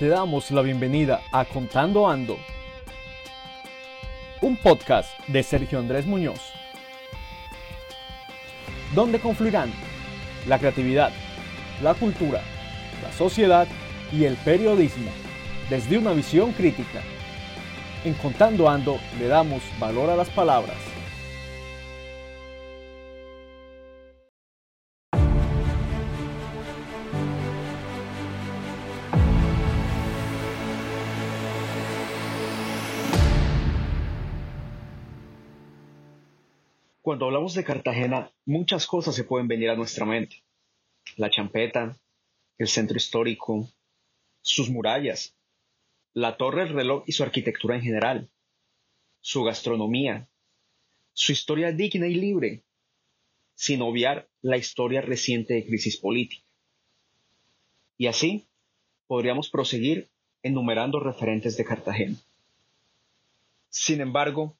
te damos la bienvenida a Contando Ando, un podcast de Sergio Andrés Muñoz, donde confluirán la creatividad, la cultura, la sociedad y el periodismo desde una visión crítica. En Contando Ando le damos valor a las palabras. Cuando hablamos de Cartagena, muchas cosas se pueden venir a nuestra mente. La champeta, el centro histórico, sus murallas, la torre del reloj y su arquitectura en general, su gastronomía, su historia digna y libre, sin obviar la historia reciente de crisis política. Y así podríamos proseguir enumerando referentes de Cartagena. Sin embargo,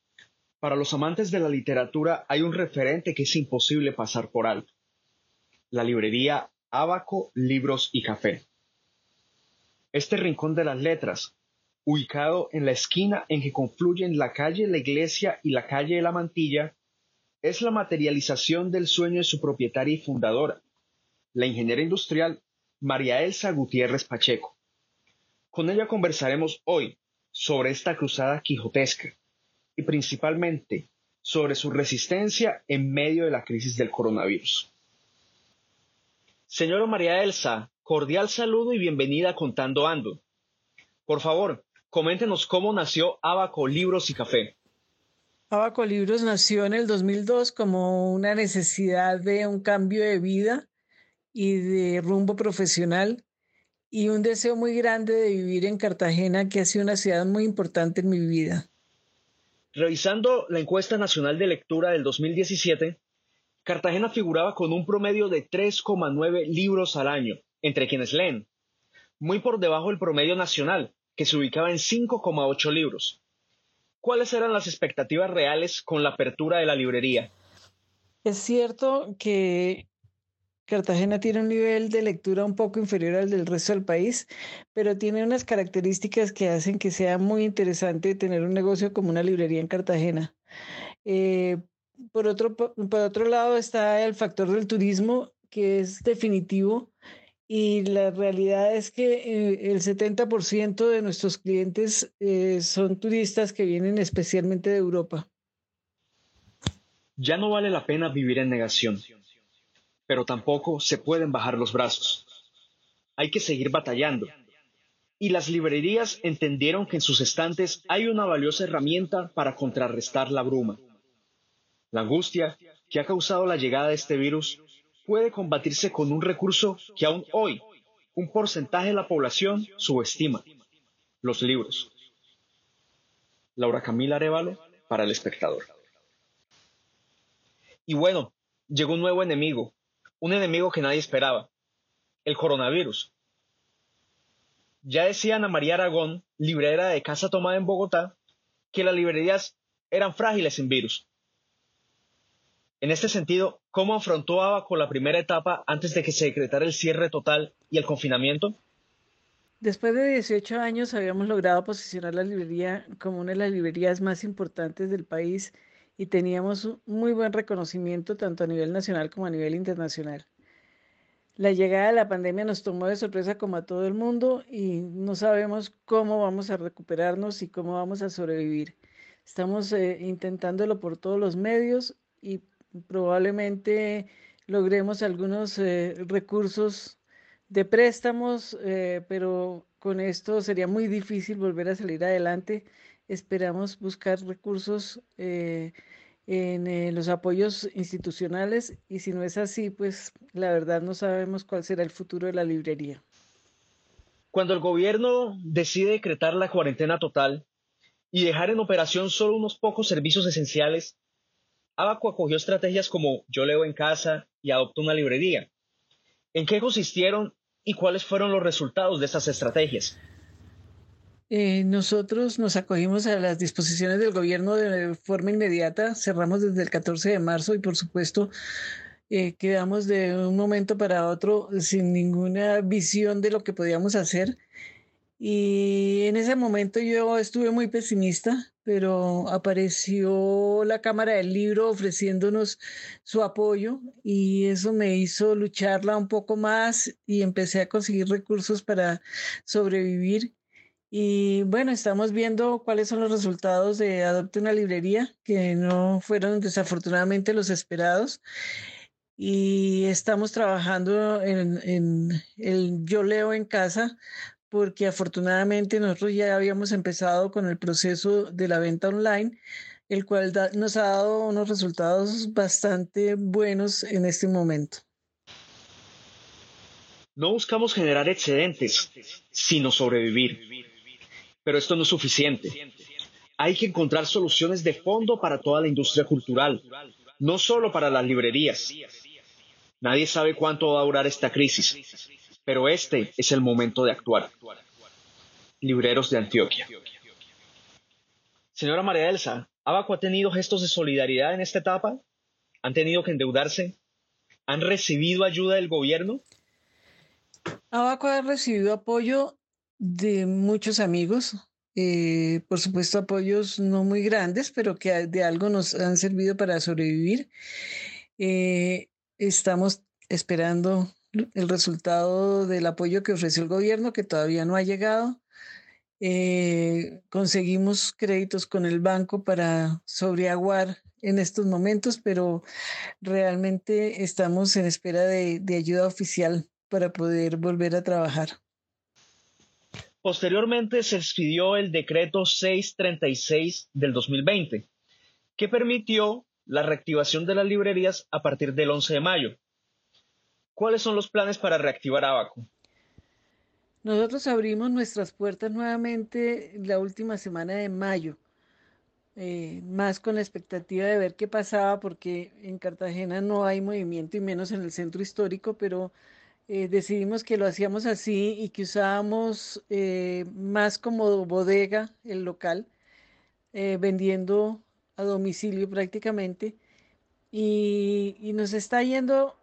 para los amantes de la literatura hay un referente que es imposible pasar por alto. La librería Abaco Libros y Café. Este rincón de las letras, ubicado en la esquina en que confluyen la calle La Iglesia y la calle de la Mantilla, es la materialización del sueño de su propietaria y fundadora, la ingeniera industrial María Elsa Gutiérrez Pacheco. Con ella conversaremos hoy sobre esta cruzada quijotesca y principalmente sobre su resistencia en medio de la crisis del coronavirus. Señora María Elsa, cordial saludo y bienvenida a Contando Ando. Por favor, coméntenos cómo nació Abaco Libros y Café. Abaco Libros nació en el 2002 como una necesidad de un cambio de vida y de rumbo profesional y un deseo muy grande de vivir en Cartagena, que ha sido una ciudad muy importante en mi vida. Revisando la encuesta nacional de lectura del 2017, Cartagena figuraba con un promedio de 3,9 libros al año entre quienes leen, muy por debajo del promedio nacional, que se ubicaba en 5,8 libros. ¿Cuáles eran las expectativas reales con la apertura de la librería? Es cierto que Cartagena tiene un nivel de lectura un poco inferior al del resto del país, pero tiene unas características que hacen que sea muy interesante tener un negocio como una librería en Cartagena. Eh, por, otro, por otro lado está el factor del turismo, que es definitivo, y la realidad es que eh, el 70% de nuestros clientes eh, son turistas que vienen especialmente de Europa. Ya no vale la pena vivir en negación pero tampoco se pueden bajar los brazos. Hay que seguir batallando. Y las librerías entendieron que en sus estantes hay una valiosa herramienta para contrarrestar la bruma. La angustia que ha causado la llegada de este virus puede combatirse con un recurso que aún hoy un porcentaje de la población subestima, los libros. Laura Camila Arevalo para el espectador. Y bueno, llegó un nuevo enemigo, un enemigo que nadie esperaba, el coronavirus. Ya decía Ana María Aragón, librera de Casa Tomada en Bogotá, que las librerías eran frágiles sin virus. En este sentido, ¿cómo afrontó Abaco la primera etapa antes de que se decretara el cierre total y el confinamiento? Después de 18 años habíamos logrado posicionar la librería como una de las librerías más importantes del país y teníamos un muy buen reconocimiento tanto a nivel nacional como a nivel internacional. La llegada de la pandemia nos tomó de sorpresa como a todo el mundo y no sabemos cómo vamos a recuperarnos y cómo vamos a sobrevivir. Estamos eh, intentándolo por todos los medios y probablemente logremos algunos eh, recursos de préstamos, eh, pero con esto sería muy difícil volver a salir adelante esperamos buscar recursos eh, en eh, los apoyos institucionales y si no es así, pues la verdad no sabemos cuál será el futuro de la librería. Cuando el gobierno decide decretar la cuarentena total y dejar en operación solo unos pocos servicios esenciales, Abaco acogió estrategias como Yo leo en casa y adopto una librería. ¿En qué consistieron y cuáles fueron los resultados de estas estrategias? Eh, nosotros nos acogimos a las disposiciones del gobierno de forma inmediata, cerramos desde el 14 de marzo y por supuesto eh, quedamos de un momento para otro sin ninguna visión de lo que podíamos hacer Y en ese momento yo estuve muy pesimista, pero apareció la Cámara del Libro ofreciéndonos su apoyo y eso me hizo lucharla un poco más y empecé a conseguir recursos para sobrevivir. Y bueno, estamos viendo cuáles son los resultados de Adopte una librería, que no fueron desafortunadamente los esperados. Y estamos trabajando en, el Yo Leo en Casa porque afortunadamente nosotros ya habíamos empezado con el proceso de la venta online, el cual nos ha dado unos resultados bastante buenos en este momento. No buscamos generar excedentes, sino sobrevivir. Pero esto no es suficiente. Hay que encontrar soluciones de fondo para toda la industria cultural, no solo para las librerías. Nadie sabe cuánto va a durar esta crisis, pero este es el momento de actuar. Libreros de Antioquia. Señora María Elsa, ¿Abaco ha tenido gestos de solidaridad en esta etapa? ¿Han tenido que endeudarse? ¿Han recibido ayuda del gobierno? Abaco ha recibido apoyo de muchos amigos, eh, por supuesto apoyos no muy grandes, pero que de algo nos han servido para sobrevivir. Eh, estamos esperando el resultado del apoyo que ofreció el gobierno, que todavía no ha llegado. Eh, conseguimos créditos con el banco para sobreaguar en estos momentos, pero realmente estamos en espera de, de ayuda oficial para poder volver a trabajar. Posteriormente se expidió el decreto 636 del 2020, que permitió la reactivación de las librerías a partir del 11 de mayo. ¿Cuáles son los planes para reactivar Abaco? Nosotros abrimos nuestras puertas nuevamente la última semana de mayo, eh, más con la expectativa de ver qué pasaba, porque en Cartagena no hay movimiento y menos en el centro histórico, pero eh, decidimos que lo hacíamos así y que usábamos eh, más como bodega el local, vendiendo a domicilio prácticamente. Y, y nos está yendo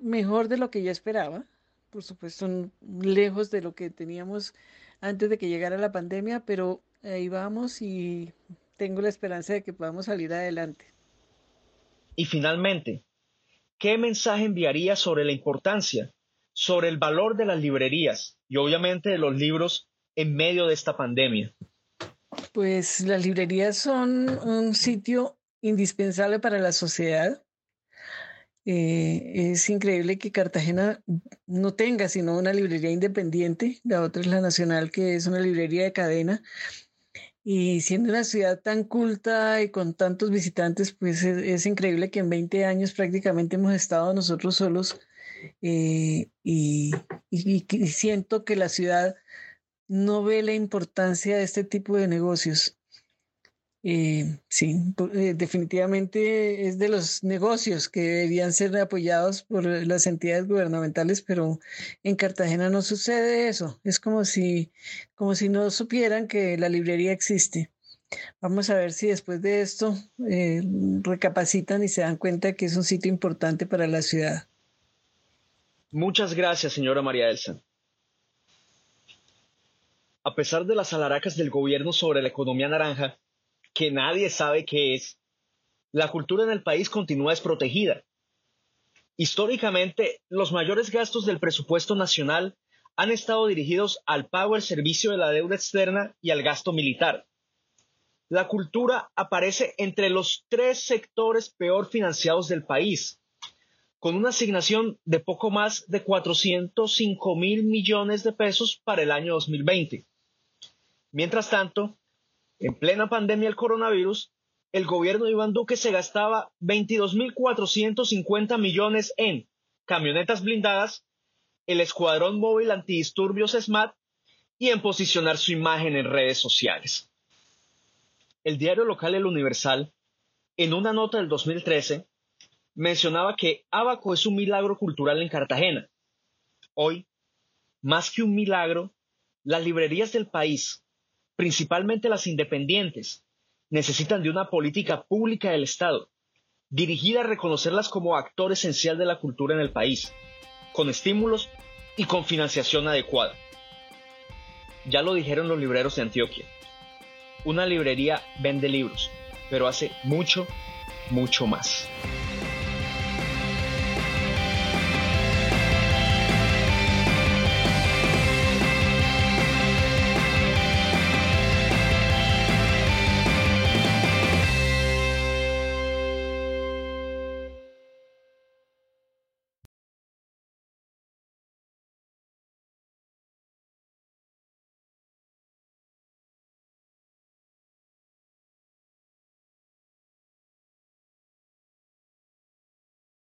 mejor de lo que yo esperaba, por supuesto lejos de lo que teníamos antes de que llegara la pandemia, pero ahí vamos y tengo la esperanza de que podamos salir adelante. Y finalmente, ¿qué mensaje enviaría sobre la importancia, sobre el valor de las librerías y obviamente de los libros en medio de esta pandemia? Pues las librerías son un sitio indispensable para la sociedad. Eh, es increíble que Cartagena no tenga sino una librería independiente, la otra es la Nacional, que es una librería de cadena. Y siendo una ciudad tan culta y con tantos visitantes, pues es, increíble que en 20 años prácticamente hemos estado nosotros solos eh, y siento que la ciudad no ve la importancia de este tipo de negocios. Eh, sí, eh, definitivamente es de los negocios que deberían ser apoyados por las entidades gubernamentales, pero en Cartagena no sucede eso. Es como si, como si no supieran que la librería existe. Vamos a ver si después de esto eh, recapacitan y se dan cuenta que es un sitio importante para la ciudad. Muchas gracias, señora María Elsa. A pesar de las alaracas del gobierno sobre la economía naranja, que nadie sabe qué es, la cultura en el país continúa desprotegida. Históricamente, los mayores gastos del presupuesto nacional han estado dirigidos al pago del servicio de la deuda externa y al gasto militar. La cultura aparece entre los tres sectores peor financiados del país, con una asignación de poco más de 405 mil millones de pesos para el año 2020. Mientras tanto, en plena pandemia del coronavirus, el gobierno de Iván Duque se gastaba 22.450 millones en camionetas blindadas, el escuadrón móvil antidisturbios SMAT y en posicionar su imagen en redes sociales. El diario local El Universal, en una nota del 2013, mencionaba que Abaco es un milagro cultural en Cartagena. Hoy, más que un milagro, las librerías del país principalmente las independientes, necesitan de una política pública del Estado, dirigida a reconocerlas como actor esencial de la cultura en el país, con estímulos y con financiación adecuada. Ya lo dijeron los libreros de Antioquia. Una librería vende libros, pero hace mucho, mucho más.